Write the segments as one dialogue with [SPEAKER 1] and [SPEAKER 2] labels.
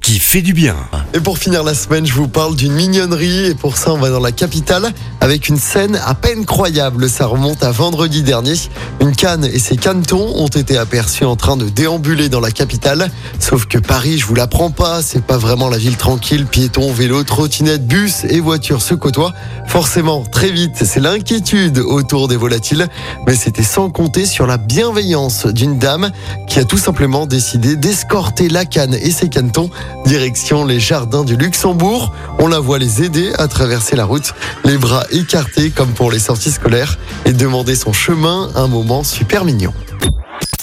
[SPEAKER 1] qui fait du bien.
[SPEAKER 2] Et pour finir la semaine, je vous parle d'une mignonnerie et pour ça on va dans la capitale avec une scène à peine croyable. Ça remonte à vendredi dernier. Une canne et ses canetons ont été aperçus en train de déambuler dans la capitale. Sauf que Paris, je vous l'apprends pas, c'est pas vraiment la ville tranquille. Piétons, vélos, trottinettes, bus et voitures se côtoient. Forcément, très vite, c'est l'inquiétude autour des volatiles. Mais c'était sans compter sur la bienveillance d'une dame qui a tout simplement décidé d'escorter la canne et ses canetons Direction les jardins du Luxembourg. On la voit les aider à traverser la route, les bras écartés comme pour les sorties scolaires et demander son chemin, un moment super mignon.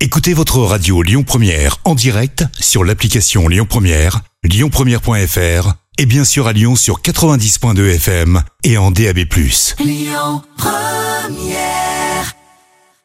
[SPEAKER 1] Écoutez votre radio Lyon Première en direct sur l'application Lyon Première, lyonpremière.fr et bien sûr à Lyon sur 90.2 FM et en DAB+.
[SPEAKER 3] Lyon Première